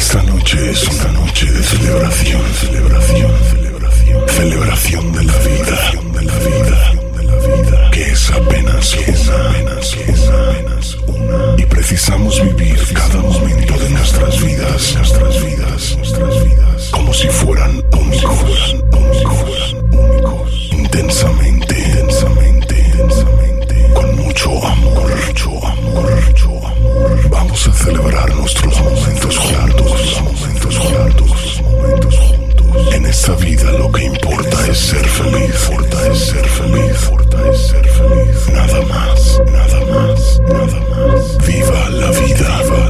Esta noche es una noche de celebración, celebración, celebración, celebración de la vida, de la vida, que es apenas una, apenas apenas una, y precisamos vivir cada momento de nuestras vidas, nuestras vidas, nuestras vidas, como si fueran únicos, únicos, únicos, intensamente, intensamente, intensamente, con mucho amor, mucho amor, mucho amor. Vamos a celebrar nuestros momentos juntos, En esta vida lo que importa es ser feliz, importa es ser feliz, importa es ser feliz. Nada más, nada más, nada más. Viva la vida, viva la vida,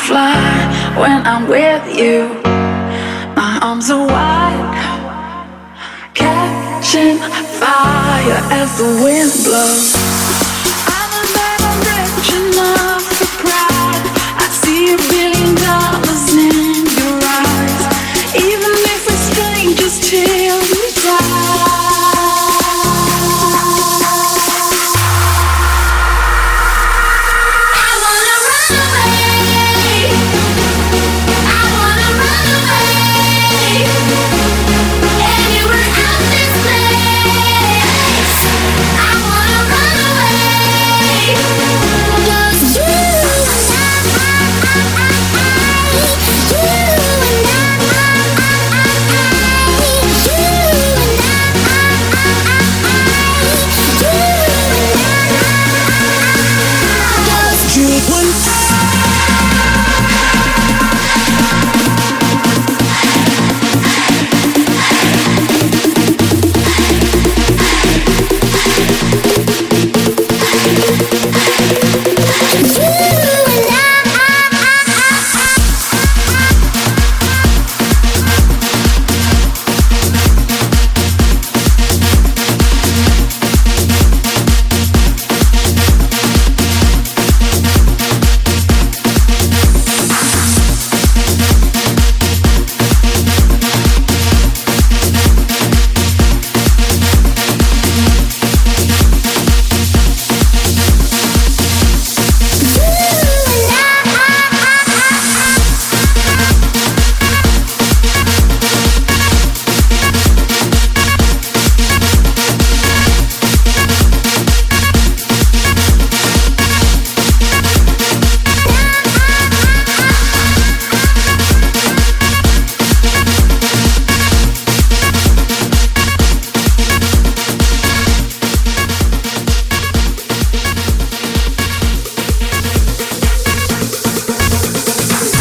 I'm with you. My arms are wide, catching fire as the wind blows. I'm a man, I'm rich enough for pride. I see a billion dollars in your eyes, even if we're strangers till.